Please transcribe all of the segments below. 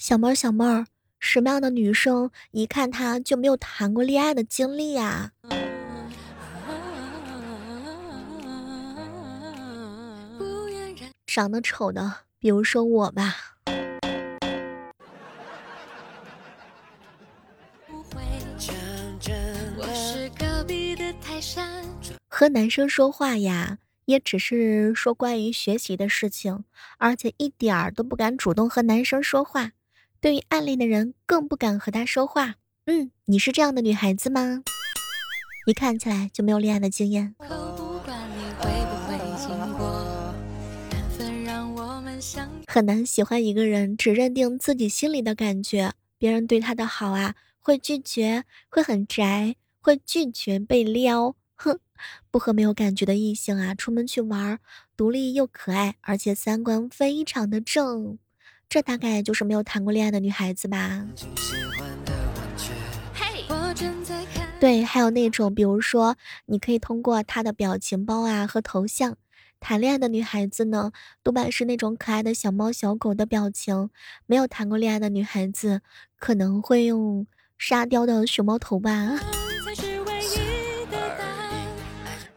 小妹儿，小妹儿，什么样的女生一看她就没有谈过恋爱的经历呀？长得丑的，比如说我吧。和男生说话呀。也只是说关于学习的事情，而且一点儿都不敢主动和男生说话。对于暗恋的人，更不敢和他说话。嗯，你是这样的女孩子吗？一看起来就没有恋爱的经验。很难喜欢一个人，只认定自己心里的感觉。别人对他的好啊，会拒绝，会很宅，会拒绝被撩。哼。不和没有感觉的异性啊，出门去玩，独立又可爱，而且三观非常的正，这大概就是没有谈过恋爱的女孩子吧。对，还有那种，比如说，你可以通过她的表情包啊和头像谈恋爱的女孩子呢，多半是那种可爱的小猫小狗的表情。没有谈过恋爱的女孩子，可能会用沙雕的熊猫头吧。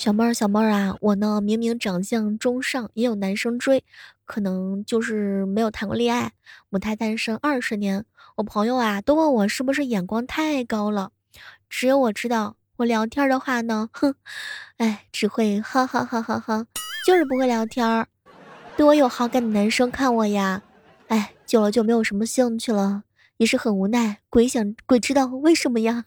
小妹儿，小妹儿啊，我呢明明长相中上，也有男生追，可能就是没有谈过恋爱，母胎单身二十年。我朋友啊都问我是不是眼光太高了，只有我知道，我聊天的话呢，哼，哎，只会哈哈哈哈哈，就是不会聊天儿。对我有好感的男生看我呀，哎，久了就没有什么兴趣了，也是很无奈。鬼想鬼知道为什么呀？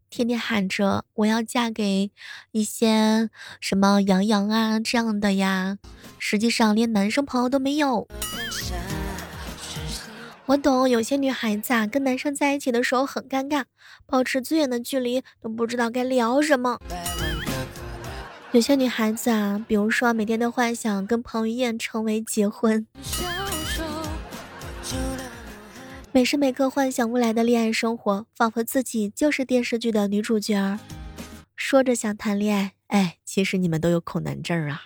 天天喊着我要嫁给一些什么杨洋啊这样的呀，实际上连男生朋友都没有。我懂，有些女孩子啊跟男生在一起的时候很尴尬，保持最远的距离都不知道该聊什么。有些女孩子啊，比如说每天都幻想跟彭于晏成为结婚。每时每刻幻想未来的恋爱生活，仿佛自己就是电视剧的女主角儿。说着想谈恋爱，哎，其实你们都有恐男症啊。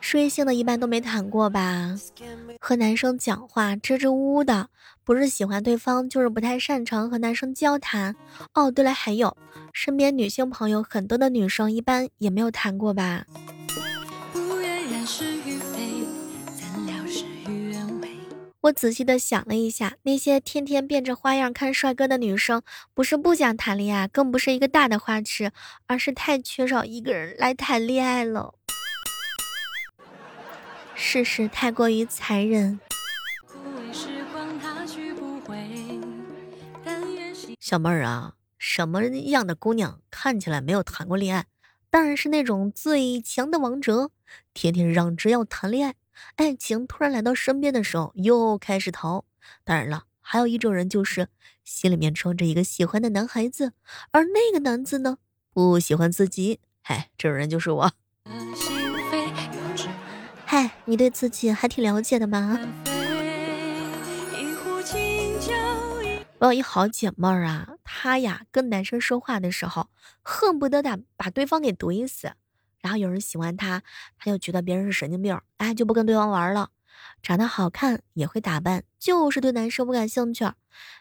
追星的一般都没谈过吧？和男生讲话支支吾吾的，不是喜欢对方，就是不太擅长和男生交谈。哦，对了，还有身边女性朋友很多的女生，一般也没有谈过吧？我仔细的想了一下，那些天天变着花样看帅哥的女生，不是不想谈恋爱，更不是一个大的花痴，而是太缺少一个人来谈恋爱了。事实太过于残忍。小妹儿啊，什么样的姑娘看起来没有谈过恋爱？当然是那种最强的王者，天天嚷着要谈恋爱。爱情突然来到身边的时候，又开始逃。当然了，还有一种人，就是心里面装着一个喜欢的男孩子，而那个男子呢，不喜欢自己。嗨，这种人就是我。嗨，你对自己还挺了解的嘛。我有一好姐妹儿啊，她呀跟男生说话的时候，恨不得打把对方给怼死。然后有人喜欢他，他就觉得别人是神经病，哎，就不跟对方玩了。长得好看也会打扮，就是对男生不感兴趣。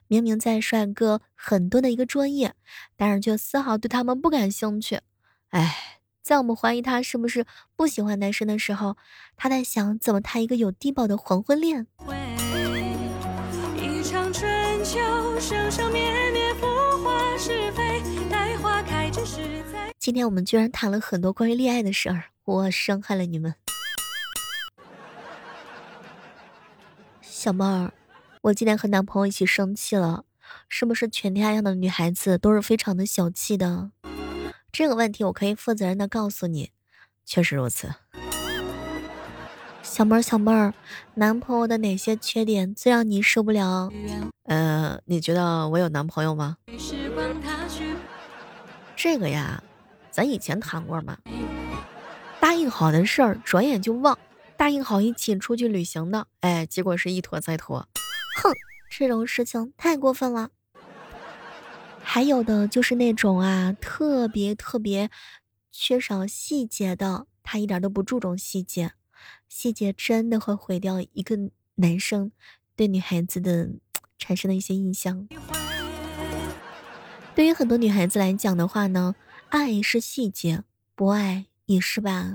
明明在帅哥很多的一个专业，但是却丝毫对他们不感兴趣。哎，在我们怀疑他是不是不喜欢男生的时候，他在想怎么谈一个有低保的黄昏恋。一场春秋，生生灭灭，今天我们居然谈了很多关于恋爱的事儿，我伤害了你们。小妹儿，我今天和男朋友一起生气了，是不是全天下的女孩子都是非常的小气的？这个问题我可以负责任的告诉你，确实如此。小妹儿，小妹儿，男朋友的哪些缺点最让你受不了？呃，你觉得我有男朋友吗？这个呀，咱以前谈过嘛。答应好的事儿，转眼就忘；答应好一起出去旅行的，哎，结果是一拖再拖。哼，这种事情太过分了。还有的就是那种啊，特别特别缺少细节的，他一点都不注重细节。细节真的会毁掉一个男生对女孩子的产生的一些印象。对于很多女孩子来讲的话呢，爱是细节，不爱也是吧。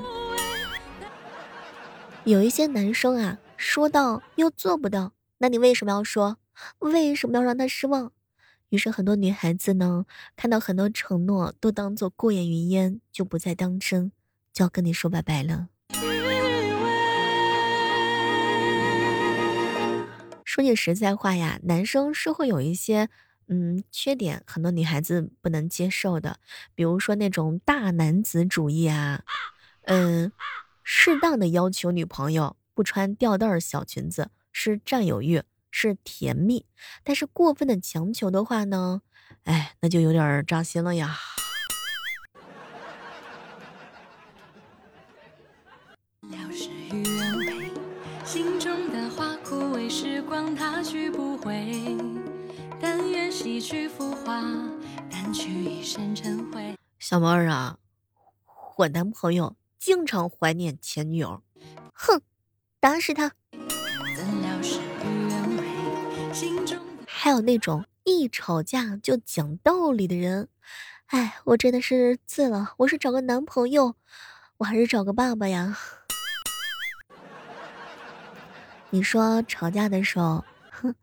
有一些男生啊，说到又做不到，那你为什么要说？为什么要让他失望？于是很多女孩子呢，看到很多承诺都当做过眼云烟，就不再当真，就要跟你说拜拜了。说句实在话呀，男生是会有一些嗯缺点，很多女孩子不能接受的，比如说那种大男子主义啊，嗯，适当的要求女朋友不穿吊带小裙子是占有欲，是甜蜜，但是过分的强求的话呢，哎，那就有点扎心了呀。去不回，但愿洗去浮华，掸去一身尘灰。小妹儿啊，我男朋友经常怀念前女友。哼，打死他！还有那种一吵架就讲道理的人，哎，我真的是醉了。我是找个男朋友，我还是找个爸爸呀？你说吵架的时候。哼，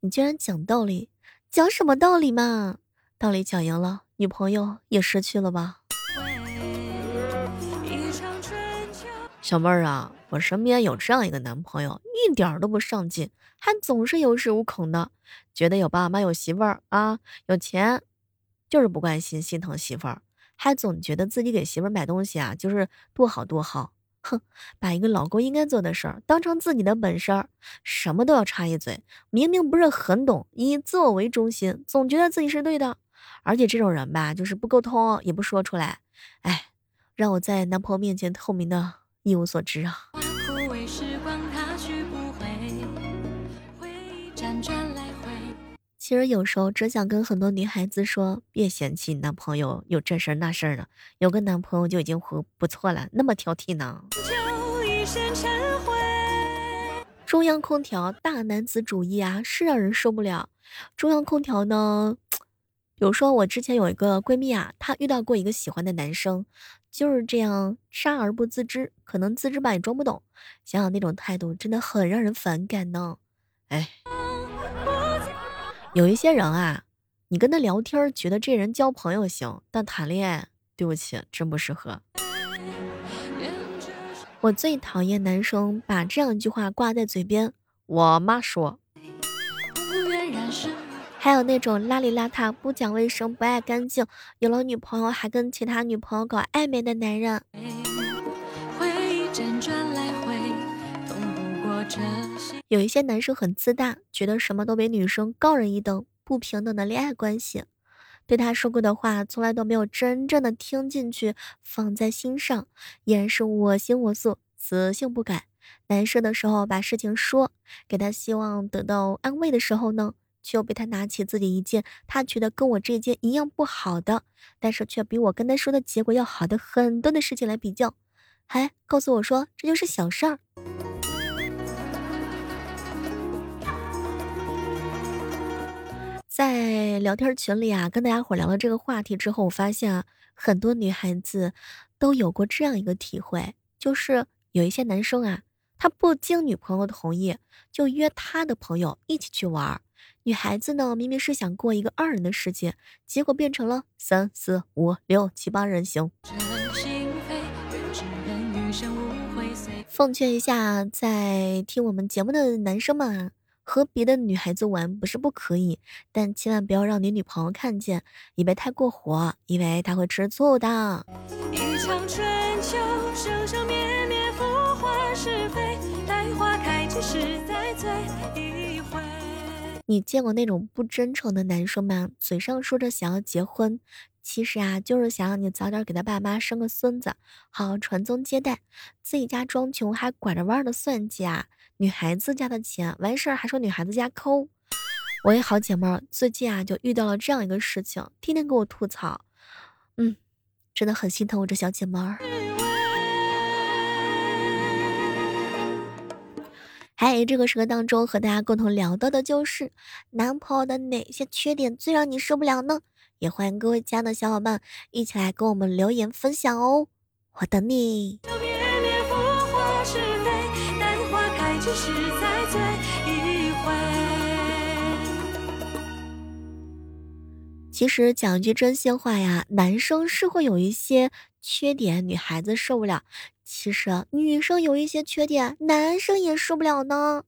你居然讲道理，讲什么道理嘛？道理讲赢了，女朋友也失去了吧？小妹儿啊，我身边有这样一个男朋友，一点都不上进，还总是有恃无恐的，觉得有爸妈有媳妇儿啊，有钱，就是不关心心疼媳妇儿，还总觉得自己给媳妇儿买东西啊，就是多好多好。哼，把一个老公应该做的事儿当成自己的本事儿，什么都要插一嘴，明明不是很懂，以自我为中心，总觉得自己是对的。而且这种人吧，就是不沟通，也不说出来，哎，让我在男朋友面前透明的一无所知啊。其实有时候只想跟很多女孩子说，别嫌弃男朋友有这事儿那事儿的，有个男朋友就已经不不错了，那么挑剔呢？中央空调大男子主义啊，是让人受不了。中央空调呢，比如说我之前有一个闺蜜啊，她遇到过一个喜欢的男生，就是这样傻而不自知，可能自知吧也装不懂，想想那种态度真的很让人反感呢。哎。有一些人啊，你跟他聊天觉得这人交朋友行，但谈恋爱，对不起，真不适合。我最讨厌男生把这样一句话挂在嘴边。我妈说。还有那种邋里邋遢、不讲卫生、不爱干净，有了女朋友还跟其他女朋友搞暧昧的男人。有一些男生很自大，觉得什么都比女生高人一等，不平等的恋爱关系。对他说过的话，从来都没有真正的听进去，放在心上，依然是我行我素，死性不改。难受的时候把事情说给他，希望得到安慰的时候呢，却又被他拿起自己一件他觉得跟我这件一样不好的，但是却比我跟他说的结果要好的很多的事情来比较，还告诉我说这就是小事儿。在聊天群里啊，跟大家伙聊了这个话题之后，我发现啊，很多女孩子都有过这样一个体会，就是有一些男生啊，他不经女朋友同意就约他的朋友一起去玩，女孩子呢明明是想过一个二人的世界，结果变成了三四五六七八人行。奉劝一下在听我们节目的男生们啊。和别的女孩子玩不是不可以，但千万不要让你女朋友看见，以为太过火，因为她会吃醋的。一场春秋，生生灭灭，浮华是非。你见过那种不真诚的男生吗？嘴上说着想要结婚，其实啊，就是想让你早点给他爸妈生个孙子，好传宗接代。自己家装穷还拐着弯的算计啊！女孩子家的钱完事儿还说女孩子家抠。我一好姐妹儿最近啊就遇到了这样一个事情，天天给我吐槽，嗯，真的很心疼我这小姐妹儿。嗨，这个时刻当中和大家共同聊到的就是男朋友的哪些缺点最让你受不了呢？也欢迎各位家的小伙伴一起来跟我们留言分享哦，我等你。其实讲句真心话呀，男生是会有一些缺点，女孩子受不了。其实女生有一些缺点，男生也受不了呢，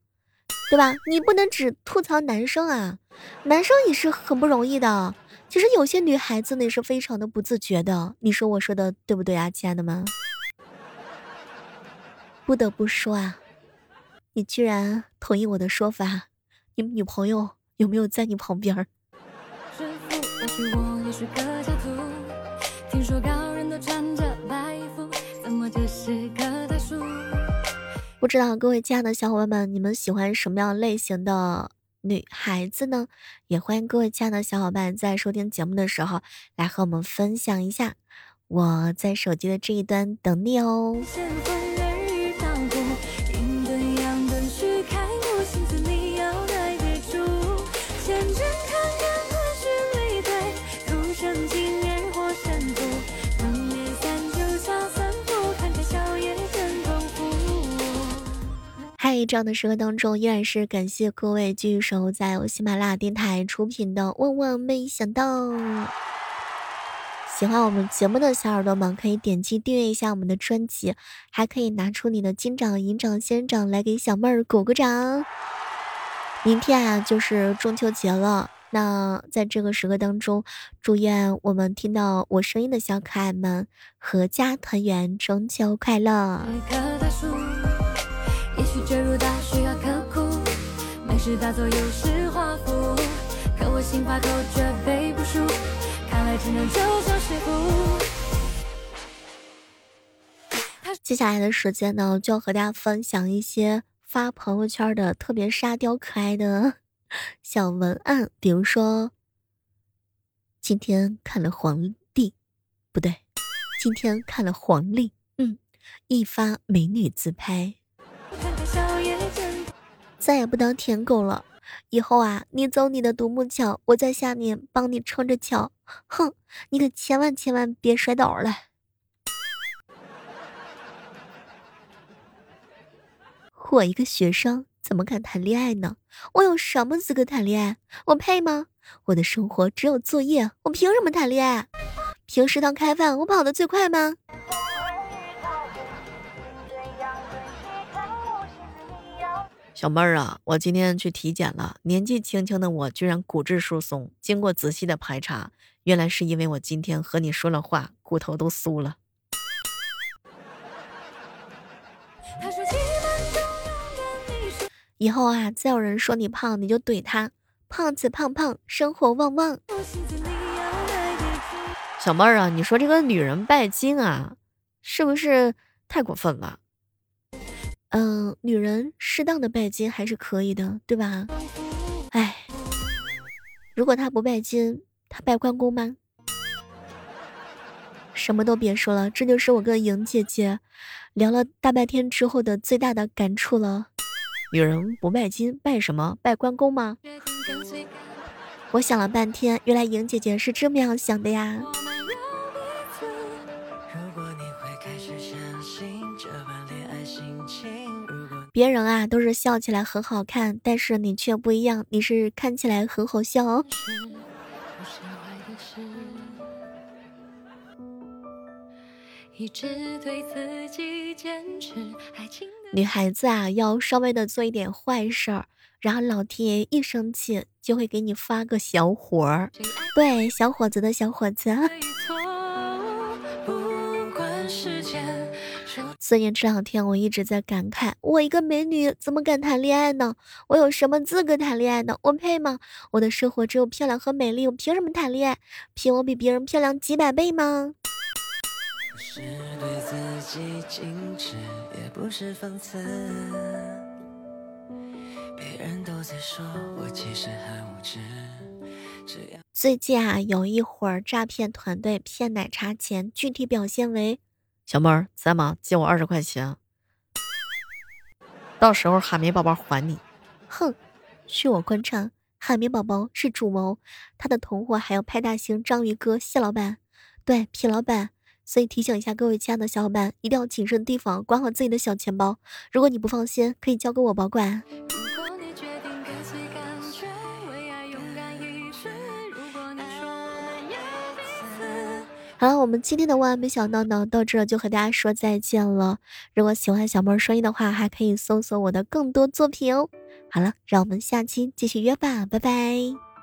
对吧？你不能只吐槽男生啊，男生也是很不容易的。其实有些女孩子呢是非常的不自觉的，你说我说的对不对啊，亲爱的们？不得不说啊，你居然同意我的说法，你女朋友有没有在你旁边？不知道各位亲爱的小伙伴们，你们喜欢什么样类型的女孩子呢？也欢迎各位亲爱的小伙伴在收听节目的时候来和我们分享一下。我在手机的这一端等你哦。这样的时刻当中，依然是感谢各位继续守在由喜马拉雅电台出品的《万万没想到》。喜欢我们节目的小耳朵们，可以点击订阅一下我们的专辑，还可以拿出你的金掌、银掌、仙人掌来给小妹儿鼓个掌。明天啊，就是中秋节了，那在这个时刻当中，祝愿我们听到我声音的小可爱们阖家团圆，中秋快乐。没事大作有时华服，可我心怕口却背不输，看来只能就像是负。接下来的时间呢，就要和大家分享一些发朋友圈的特别沙雕可爱的小文案，比如说，今天看了皇帝，不对，今天看了黄历，嗯，一发美女自拍。再也不当舔狗了，以后啊，你走你的独木桥，我在下面帮你撑着桥。哼，你可千万千万别摔倒了。我一个学生怎么敢谈恋爱呢？我有什么资格谈恋爱？我配吗？我的生活只有作业，我凭什么谈恋爱？凭食堂开饭，我跑得最快吗？小妹儿啊，我今天去体检了，年纪轻轻的我居然骨质疏松。经过仔细的排查，原来是因为我今天和你说了话，骨头都酥了。以后啊，再有人说你胖，你就怼他，胖子胖胖，生活旺旺。小妹儿啊，你说这个女人拜金啊，是不是太过分了？嗯，女人适当的拜金还是可以的，对吧？哎，如果她不拜金，她拜关公吗？什么都别说了，这就是我跟莹姐姐聊了大半天之后的最大的感触了。女人不拜金，拜什么？拜关公吗？我想了半天，原来莹姐姐是这么样想的呀。别人啊都是笑起来很好看，但是你却不一样，你是看起来很好笑哦。女孩子啊，要稍微的做一点坏事儿，然后老天爷一生气就会给你发个小伙儿，对，小伙子的小伙子。最近这两天我一直在感慨，我一个美女怎么敢谈恋爱呢？我有什么资格谈恋爱呢？我配吗？我的生活只有漂亮和美丽，我凭什么谈恋爱？凭我比别人漂亮几百倍吗？别人都在说我其实很无知最近啊，有一伙儿诈骗团队骗奶茶钱，具体表现为。小妹儿在吗？借我二十块钱，到时候海绵宝宝还你。哼，据我观察，海绵宝宝是主谋，他的同伙还有派大星、章鱼哥、蟹老板，对，皮老板。所以提醒一下各位亲爱的小伙伴，一定要谨慎提防，管好自己的小钱包。如果你不放心，可以交给我保管。好了，我们今天的万万没想到呢，到这就和大家说再见了。如果喜欢小妹儿声音的话，还可以搜索我的更多作品哦。好了，让我们下期继续约吧，拜拜。